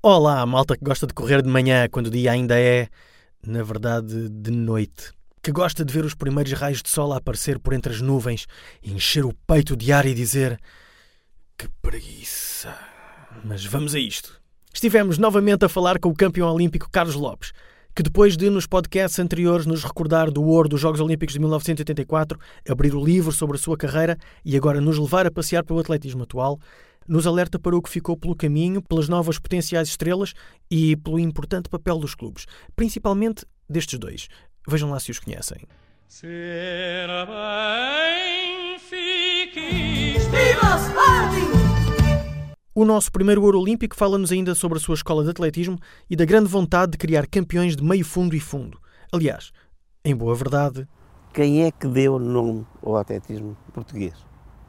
Olá, malta que gosta de correr de manhã quando o dia ainda é, na verdade, de noite. Que gosta de ver os primeiros raios de sol aparecer por entre as nuvens, encher o peito de ar e dizer: Que preguiça. Mas vamos a isto. Estivemos novamente a falar com o campeão olímpico Carlos Lopes, que depois de nos podcasts anteriores nos recordar do ouro dos Jogos Olímpicos de 1984, abrir o livro sobre a sua carreira e agora nos levar a passear pelo atletismo atual, nos alerta para o que ficou pelo caminho, pelas novas potenciais estrelas e pelo importante papel dos clubes, principalmente destes dois. Vejam lá se os conhecem. Ser benfiquista. Viva o Sporting! O nosso primeiro ouro olímpico fala-nos ainda sobre a sua escola de atletismo e da grande vontade de criar campeões de meio fundo e fundo. Aliás, em boa verdade, Quem é que deu nome ao atletismo português?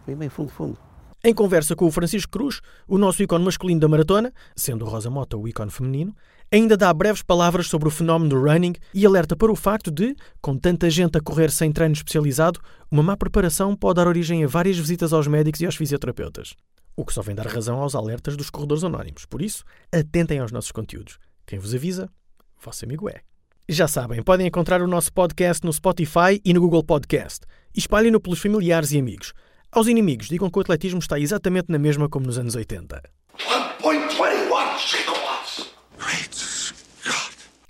Foi meio fundo fundo. Em conversa com o Francisco Cruz, o nosso ícone masculino da maratona, sendo o Rosa Mota o ícone feminino, ainda dá breves palavras sobre o fenómeno do running e alerta para o facto de, com tanta gente a correr sem treino especializado, uma má preparação pode dar origem a várias visitas aos médicos e aos fisioterapeutas. O que só vem dar razão aos alertas dos corredores anónimos. Por isso, atentem aos nossos conteúdos. Quem vos avisa, vosso amigo é. Já sabem, podem encontrar o nosso podcast no Spotify e no Google Podcast. Espalhem-no pelos familiares e amigos. Aos inimigos, digam que o atletismo está exatamente na mesma como nos anos 80. 1.21 gigawatts.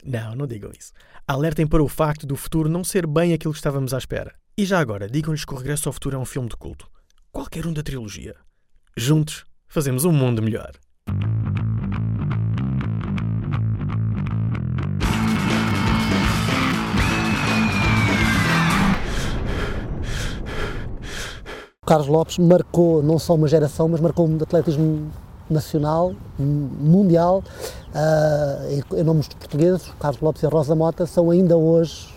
Não, não digam isso. Alertem para o facto do futuro não ser bem aquilo que estávamos à espera. E já agora, digam-lhes que o Regresso ao Futuro é um filme de culto. Qualquer um da trilogia. Juntos, fazemos um mundo melhor. Carlos Lopes marcou não só uma geração, mas marcou um atletismo nacional, mundial. Ah, em, em nomes de portugueses, Carlos Lopes e a Rosa Mota são ainda hoje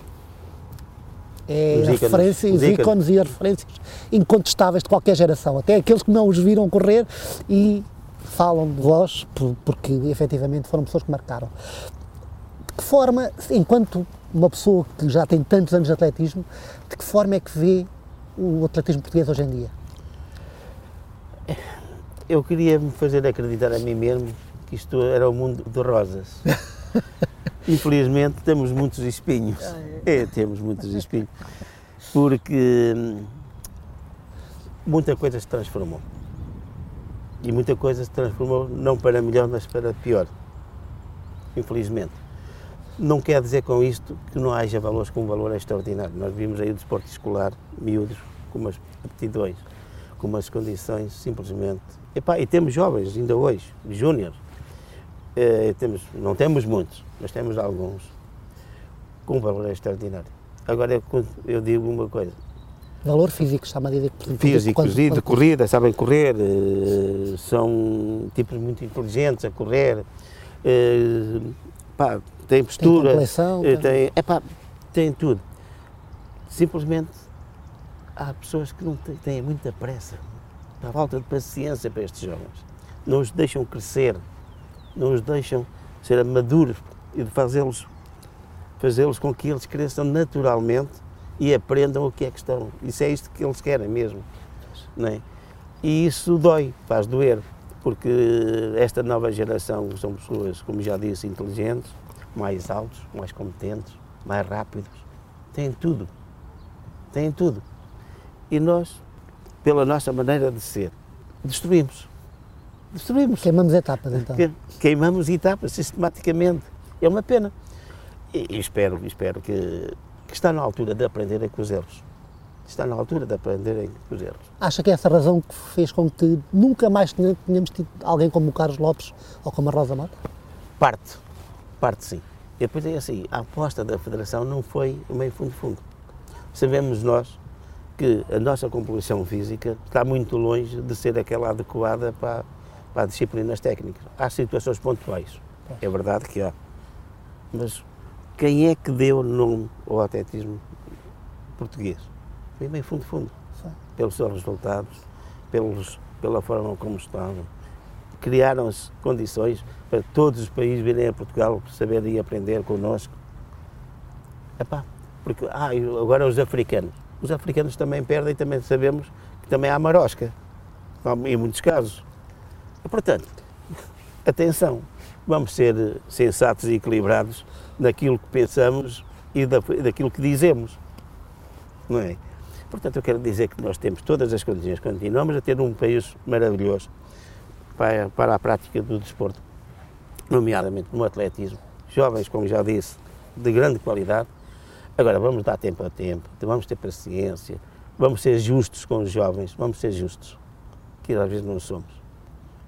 é, Os a ícones, os ícones. e as referências incontestáveis de qualquer geração, até aqueles que não os viram correr e falam de vós, por- porque efetivamente foram pessoas que marcaram. De que forma, enquanto uma pessoa que já tem tantos anos de atletismo, de que forma é que vê o atletismo português hoje em dia? Eu queria me fazer acreditar a mim mesmo que isto era o mundo de rosas. Infelizmente temos muitos espinhos. É, temos muitos espinhos. Porque hum, muita coisa se transformou. E muita coisa se transformou não para melhor, mas para pior. Infelizmente. Não quer dizer com isto que não haja valores com um valor extraordinário. Nós vimos aí o desporto escolar, miúdos, com umas aptidões, com umas condições simplesmente. Epá, e temos jovens ainda hoje, júnior. Eh, temos, não temos muitos, mas temos alguns com um valor extraordinário. Agora eu, eu digo uma coisa, Valor físico, está-me a dizer que físicos e de corrida, sabem correr, eh, são tipos muito inteligentes a correr, eh, pá, têm postura, eh, tem- têm, epá, têm tudo. Simplesmente há pessoas que não têm, têm muita pressa, há falta de paciência para estes jovens. Não os deixam crescer, não os deixam ser maduros e fazê-los fazê-los com que eles cresçam naturalmente e aprendam o que é que estão. Isso é isto que eles querem mesmo. Não é? E isso dói, faz doer, porque esta nova geração são pessoas, como já disse, inteligentes, mais altos, mais competentes, mais rápidos, têm tudo. Têm tudo. E nós, pela nossa maneira de ser, destruímos. Destruímos. Queimamos etapas então. Que- queimamos etapas sistematicamente. É uma pena. E, espero, espero que, que está na altura de aprenderem com os erros. Está na altura de aprenderem com os erros. Acha que é essa razão que fez com que nunca mais tenha- tenhamos tido alguém como o Carlos Lopes ou como a Rosa Mota? Parte, parte sim. E depois é assim, a aposta da Federação não foi o meio fundo-fundo. Sabemos nós que a nossa composição física está muito longe de ser aquela adequada para, para as disciplinas técnicas. Há situações pontuais, é verdade que há. Mas quem é que deu nome ao atletismo português? Foi meio fundo-fundo. Pelos seus resultados, pelos, pela forma como estavam. Criaram-se condições para todos os países virem a Portugal saberem aprender connosco. Epá, porque ah, e agora os africanos. Os africanos também perdem, também sabemos que também há marosca, em muitos casos. E, portanto, atenção, vamos ser sensatos e equilibrados naquilo que pensamos e da- daquilo que dizemos. Não é? Portanto, eu quero dizer que nós temos todas as condições, continuamos a ter um país maravilhoso para, para a prática do desporto, nomeadamente no atletismo. Jovens, como já disse, de grande qualidade. Agora, vamos dar tempo a tempo, vamos ter paciência, vamos ser justos com os jovens, vamos ser justos, que às vezes não somos.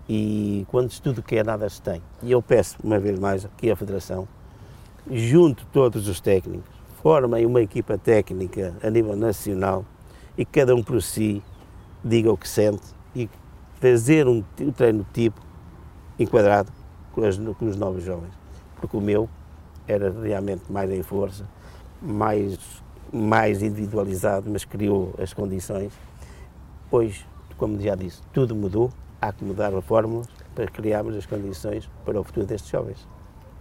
E quando se tudo quer, nada se tem. E eu peço, uma vez mais, aqui à Federação, junto todos os técnicos, formem uma equipa técnica a nível nacional e cada um por si diga o que sente e fazer um, um treino tipo enquadrado com, as- com os novos jovens. Porque o meu era realmente mais em força, mais, mais individualizado, mas criou as condições. Hoje, como já disse, tudo mudou, há que mudar a fórmula para criarmos as condições para o futuro destes jovens.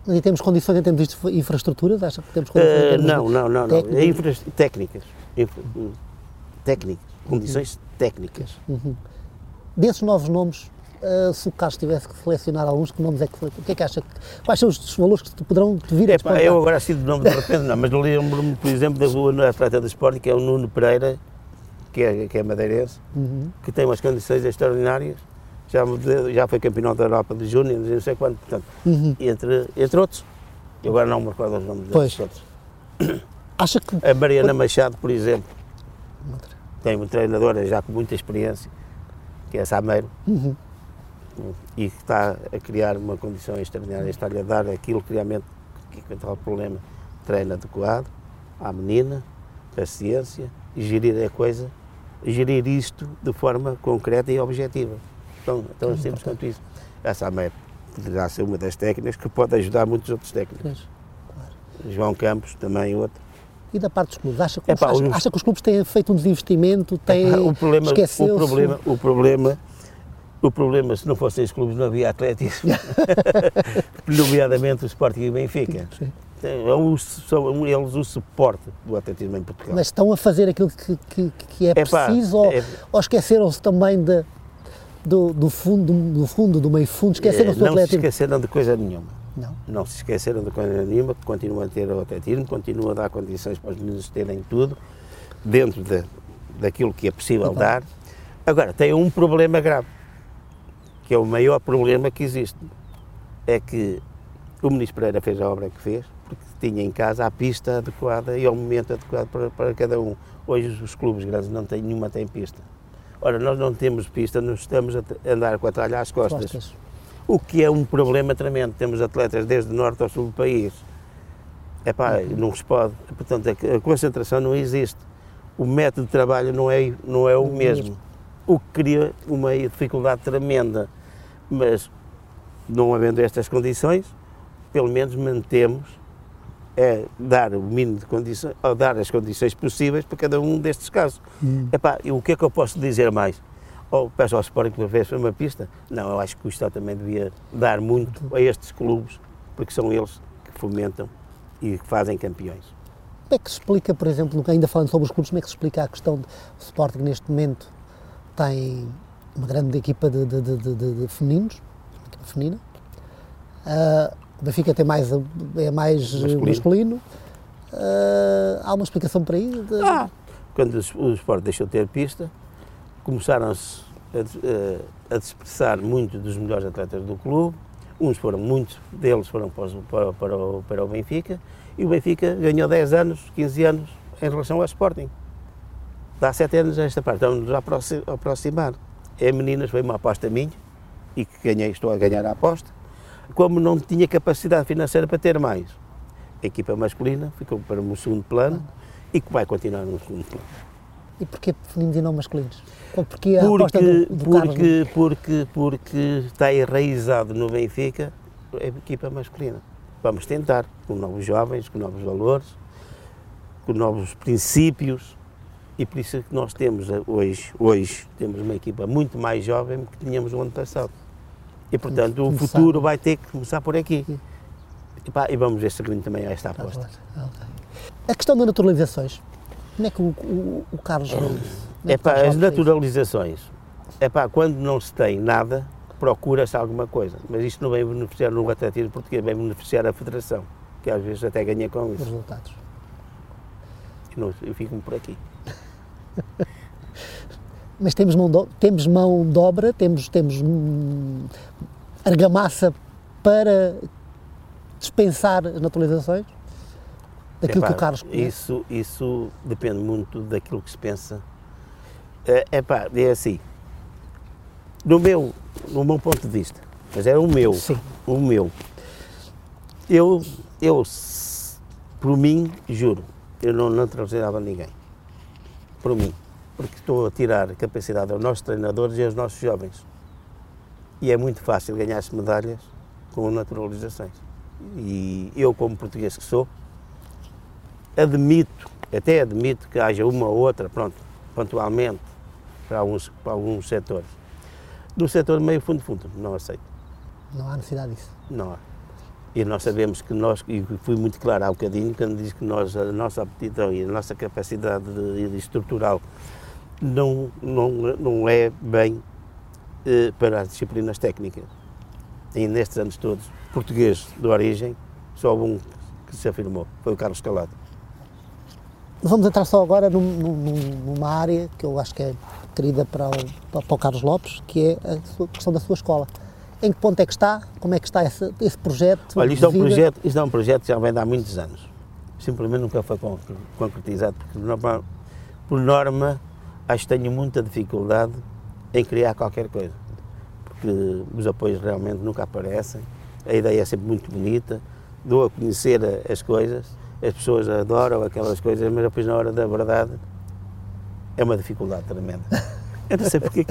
E temos condições em termos de infraestruturas? Acha que temos condições termos não, não, não, não. técnicas? É infra- técnicas. Infra- hum, técnicas. Condições técnicas. Desses novos nomes, eh, se o Carlos tivesse que selecionar alguns, que nomes é que, o que é que acha? Quais são os valores que te poderão te vir a Epá, eu agora assim de nome de repente não, mas lembro-me, por exemplo, da rua atleta do esporte, que é o Nuno Pereira, que é, que é madeirense, Uhum. que tem umas condições extraordinárias. Já, já foi campeão da Europa de Júnior, não sei quanto, portanto, Uhum. entre, entre outros. Eu agora não me recordo os nomes Pois. desses outros. Acha que A Mariana Machado, por exemplo, tem uma treinadora já com muita experiência, que é Sameiro, Uhum. e que está a criar uma condição extraordinária, está-lhe a dar aquilo que realmente, que é o problema, treino adequado à menina, paciência, e gerir a coisa, gerir isto de forma concreta e objetiva. Então, tão simples quanto isso. A Sameiro poderá ser uma das técnicas que pode ajudar muitos outros técnicos. Pois. João Campos, também outro. E da parte dos clubes? Acha que, Epá, acha, os- acha que os clubes têm feito um desinvestimento? Têm Epá, o problema, esqueceu-se? o problema, o problema, o problema, se não fossem os clubes não havia atletismo, nomeadamente o Sporting e o Benfica. Sim. É o- São eles o suporte do atletismo em Portugal. Mas estão a fazer aquilo que, que, que é Epá, preciso ou, é- ou esqueceram-se também de, do, do fundo, do fundo, do meio fundo? Esqueceram-se do Eh, não se esqueceram de coisa nenhuma. Não. Não se esqueceram de coisa nenhuma, continuam a ter o atletismo, continuam a dar condições para os meninos terem tudo, dentro de, daquilo que é possível dar. Agora, tem um problema grave, que é o maior problema que existe. É que o Ministro Pereira fez a obra que fez, porque tinha em casa a pista adequada e ao momento adequado para, para cada um. Hoje os clubes grandes não têm, nenhuma tem pista. Ora, nós não temos pista, nós estamos a andar com a tralha às costas. Costas. O que é um problema tremendo. Temos atletas desde o norte ao sul do país. Epá, não se pode. Portanto, a a concentração não existe. O método de trabalho não é, não é o mesmo. O que cria uma dificuldade tremenda. Mas, não havendo estas condições, pelo menos mantemos é dar o mínimo de condições, ou dar as condições possíveis para cada um destes casos. Epá, e o que é que eu posso dizer mais? Ou peço ao Sporting que fez uma pista? Não, eu acho que o Estado também devia dar muito a estes clubes, porque são eles que fomentam e que fazem campeões. Como é que se explica, por exemplo, ainda falando sobre os clubes, como é que se explica a questão de o Sporting neste momento tem uma grande equipa de, de, de, de- femininos, uma equipa feminina. Ah, o Benfica tem mais, é mais Masculino. masculino. Ah, há uma explicação para isso? De- Ah, quando o Sport deixou de ter pista, começaram-se a, des- a- a dispersar muito dos melhores atletas do clube. Uns foram, muitos deles foram para, para- para o, para o Benfica e o Benfica ganhou 10 anos, 15 anos em relação ao Sporting. Dá 7 anos a esta parte, estamos a aproximar. É meninas, foi uma aposta minha e que ganhei, estou a ganhar a aposta. Como não tinha capacidade financeira para ter mais, a equipa masculina ficou para um segundo plano e que vai continuar no segundo plano. E porquê femininos e não masculinos? Ou Porquê a Porque, do, do Carlos? porque, porque, porque está enraizado no Benfica a equipa masculina. Vamos tentar, com novos jovens, com novos valores, com novos princípios, e por isso é que nós temos eh, hoje, hoje temos uma equipa muito mais jovem do que tínhamos no ano passado. E portanto o futuro vai ter que começar por aqui. E, pá, e vamos ver se seguindo também a esta Ah, aposta. ok. A questão das naturalizações, como é que o, o, o Carlos vê isso? Como é É pá, as naturalizações. É pá, quando não se tem nada, procura-se alguma coisa. Mas isto não vem beneficiar no atletismo português, vem beneficiar a federação, que às vezes até ganha com Os isso. resultados. E não- Eu fico-me por aqui. Mas temos mão, do, temos mão de obra, temos, temos hum, argamassa para dispensar as naturalizações? Daquilo Epá, que o Carlos conhece? Isso, isso depende muito daquilo que se pensa. É, epá, é assim. No meu, no meu ponto de vista, mas é o meu, Sim. o meu. Eu, eu, por mim, juro, eu não naturalizava ninguém. Por mim. Porque estou a tirar capacidade aos nossos treinadores e aos nossos jovens. E é muito fácil ganhar-se medalhas com naturalizações. E eu, como português que sou, admito, até admito que haja uma ou outra, pronto, pontualmente, para alguns, para alguns setores. No setor meio fundo fundo, não aceito, Não há necessidade disso. não há. E nós sabemos que nós, e fui muito claro há bocadinho, quando diz que nós, a nossa aptidão e a nossa capacidade de, de estrutural não, não, não é bem eh, para as disciplinas técnicas. E nestes anos todos, português de origem, só um que se afirmou, foi o Carlos Calado. Vamos entrar só agora num- num- numa área que eu acho que é querida para o, para o Carlos Lopes, que é a sua- questão da sua escola. Em que ponto é que está? Como é que está esse, esse projeto? Olha, isto é, um vida? projeto, isto é um projeto que já vem de há muitos anos. Simplesmente nunca foi con- concretizado, porque por norma acho que tenho muita dificuldade em criar qualquer coisa. Porque os apoios realmente nunca aparecem, a ideia é sempre muito bonita, dou a conhecer as coisas, as pessoas adoram aquelas coisas, mas depois na hora da verdade é uma dificuldade tremenda. Eu não sei porque,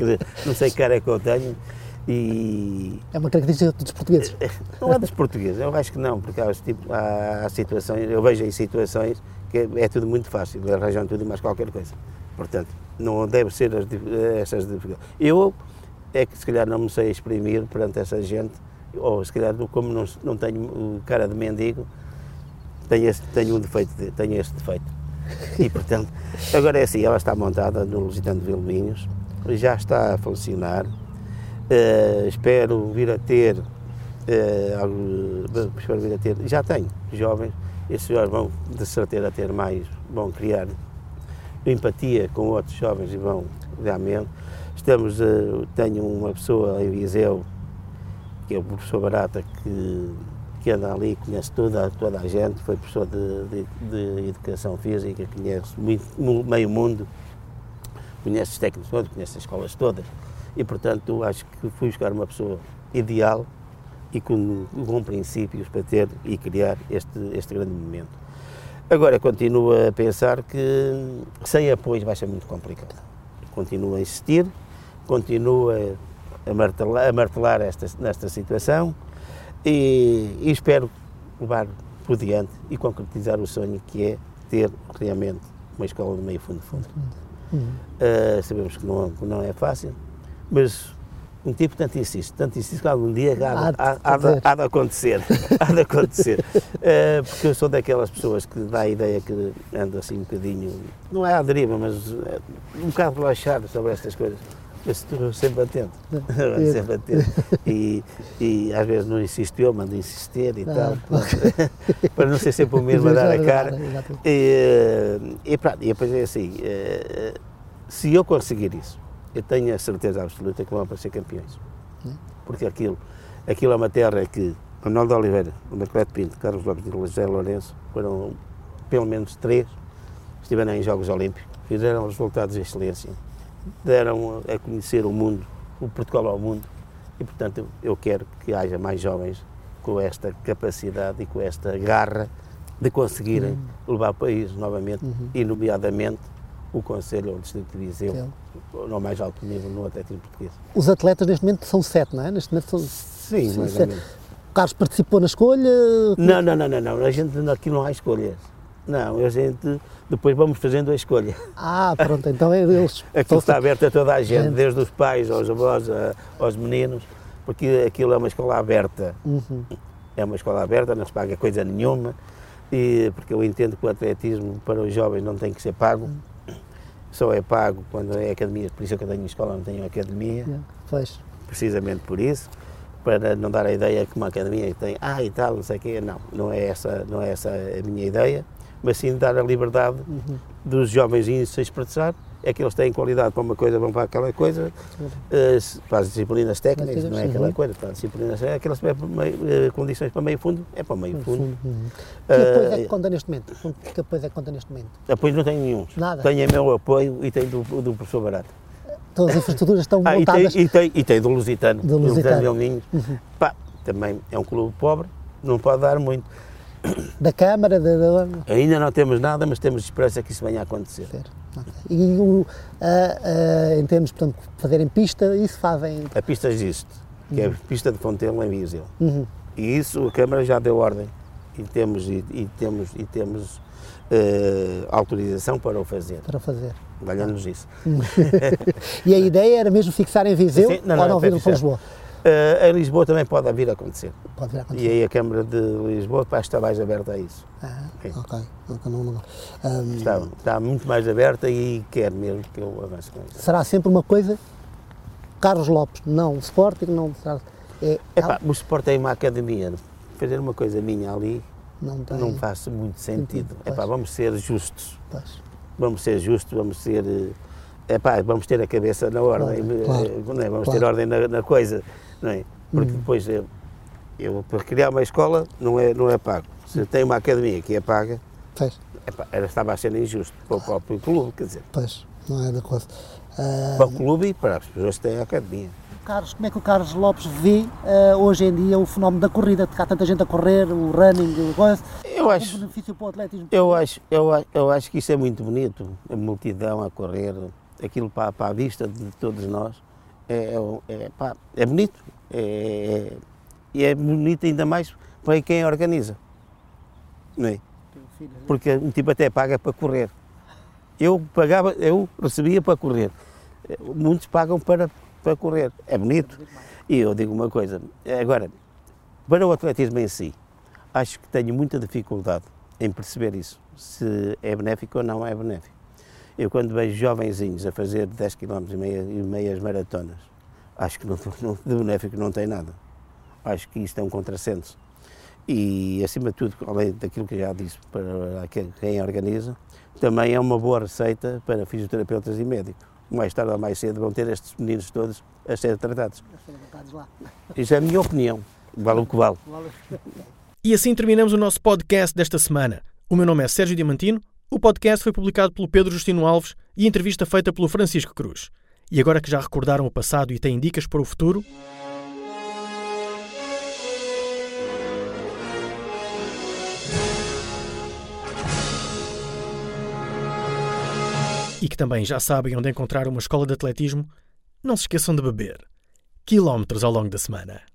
não sei que cara é que eu tenho e É uma característica dos portugueses. não é dos portugueses, eu acho que não, porque há, tipo- há- há situações, eu vejo em situações que é, é tudo muito fácil, arranjam tudo e mais qualquer coisa. Portanto, não deve ser as, dif- essas dificuldades. Eu é que se calhar não me sei exprimir perante essa gente, ou se calhar como não, não tenho cara de mendigo, tenho, esse, tenho um defeito, de- tenho este defeito. E portanto, agora é assim, ela está montada no Lusitano de Vilminhos, já está a funcionar. Eh, espero vir a ter, eh, algo- espero vir a ter, já tenho jovens, esses jovens vão de certeza ter mais, vão criar empatia com outros jovens e vão realmente. Estamos, eh, tenho uma pessoa em Viseu, que é o professor Barata, que, que anda ali, conhece toda, toda a gente, foi professor de, de, de Educação Física, conhece muito, mu- meio mundo, conhece os técnicos todos, conhece as escolas todas, e portanto acho que fui buscar uma pessoa ideal e com, com princípios para ter e criar este, este grande momento. Agora continuo a pensar que sem apoio vai ser muito complicado. Continuo a insistir, continuo a, a martelar, a martelar esta, nesta situação e, e espero levar por diante e concretizar o sonho que é ter realmente uma escola de meio fundo fundo. Uh, sabemos que não, que não é fácil, mas um tipo tanto insiste, tanto insiste que algum dia há, de- há, há de- há de acontecer. há de acontecer. Uh, porque eu sou daquelas pessoas que dá a ideia que ando assim um bocadinho, não é à deriva, mas uh, um bocado relaxado sobre estas coisas. Eu estou sempre atento, sempre atento. E, e às vezes não insisto eu, mando insistir e Ah, tal, para não ser sempre o mesmo a dar a cara. E, e, pronto, e depois é assim, eh, se eu conseguir isso, eu tenho a certeza absoluta que vão aparecer campeões. Porque aquilo, aquilo é uma terra que Manuel de Oliveira, o Marcelo Pinto, Carlos Lopes e José Lourenço foram pelo menos três, estiveram em Jogos Olímpicos, fizeram resultados de excelência, deram a conhecer o mundo, o Portugal ao mundo, e portanto eu, quero que haja mais jovens com esta capacidade e com esta garra de conseguirem levar o país novamente, e nomeadamente o Conselho ou o Distrito de Viseu, Sim. no mais alto nível no atletismo português. Os atletas neste momento são sete, não é? Neste momento são... Sim, Sim, mais menos. O Carlos participou na escolha? Não, não, não, não, não, a gente aqui não há escolhas. Não, a gente depois vamos fazendo a escolha. Ah, pronto, então é eles. Aquilo está aberto a toda a gente, Gente. desde os pais aos avós, a- aos meninos, porque aquilo é uma escola aberta. Uhum. É uma escola aberta, não se paga coisa nenhuma, e, porque eu entendo que o atletismo para os jovens não tem que ser pago, só é pago quando é academia, por isso é que eu tenho escola, não tenho academia, Yeah, Pois. precisamente por isso, para não dar a ideia que uma academia tem, ah, e tal, não sei o quê. Não, não é essa, não é essa a minha ideia, mas sim dar a liberdade dos jovens se expressar. É que eles têm qualidade para uma coisa, vão para aquela coisa, eh, para as disciplinas técnicas, não é aquela Uhum. coisa, para as disciplinas técnicas, aquelas que é eh, condições para meio fundo, é para meio fundo. Que apoio é Eh, que conta neste momento? Que apoio é que conta neste momento? Apoio não tenho nenhum. Nada. Tenho o meu apoio e tenho do, do professor Barato. Todas as infraestruturas estão Ah, e tem, montadas. e, tem, e tem do Lusitano. Do Lusitano. Uhum. Belminho. Pá, também é um clube pobre, não pode dar muito. Da Câmara, da. da- Ainda não temos nada, mas temos esperança que isso venha a acontecer. E o, em termos, portanto, de fazerem pista, isso fazem. A pista existe, que é a pista de Fontelo em Viseu. Uhum. E isso a Câmara já deu ordem. E temos, e, e temos, e temos eh, autorização para o fazer. para fazer. Valha-nos isso. E a ideia era mesmo fixar em Viseu Sim, não, ou não, não é vir para. Lisboa? Eh, em Lisboa também pode vir a acontecer. Pode vir a E acontecer. aí a Câmara de Lisboa pá, está mais aberta a isso. Ah, ok. não, não. Ahm, Está, está muito mais aberta e quer mesmo que eu avance com isso. será sempre uma coisa. Carlos Lopes, não o Sporting, não. será- É, Epá, o Sport tem uma academia. Fazer uma coisa minha ali não tem. não faz muito sentido. Epá, vamos ser justos. Pois. Vamos ser justos, vamos ser. eh, Epá, vamos ter a cabeça na ordem, Claro, eh, claro, é? vamos claro. ter ordem na, na coisa, não é? Porque depois eu, eu, para criar uma escola não é, não é pago. Se tem uma academia que é paga, era, estava a ser injusto para o próprio clube, quer dizer, pois, não é de acordo. Ah, para o clube e para as pessoas que têm a academia. Carlos, como é que o Carlos Lopes vê ah, hoje em dia o fenómeno da corrida? Porque há tanta gente a correr, o running, o coisa. Eu Um acho, benefício para o atletismo. Eu acho, eu, a- eu acho que isso é muito bonito, a multidão a correr, aquilo para, para a vista de todos nós, é, é, é, pá, é bonito. É, é- e é bonito ainda mais para quem organiza. Não é? Porque um tipo até paga para correr. Eu pagava, eu recebia para correr. Muitos pagam para, para correr. É bonito. E eu digo uma coisa, agora, para o atletismo em si, acho que tenho muita dificuldade em perceber isso, se é benéfico ou não é benéfico. Eu quando vejo jovenzinhos a fazer 10 km e, meia, e meias maratonas, acho que não, não, de benéfico não tem nada. Acho que isto é um contrassenso. E, acima de tudo, além daquilo que já disse para quem- quem organiza, também é uma boa receita para fisioterapeutas e médicos. Mais tarde ou mais cedo vão ter estes meninos todos a ser tratados. Isso é a minha opinião, vale o que vale. E assim terminamos o nosso podcast desta semana. O meu nome é Sérgio Diamantino, o podcast foi publicado pelo Pedro Justino Alves e entrevista feita pelo Francisco Cruz. E agora que já recordaram o passado e têm dicas para o futuro, e que também já sabem onde encontrar uma escola de atletismo, não se esqueçam de beber. Quilómetros ao longo da semana.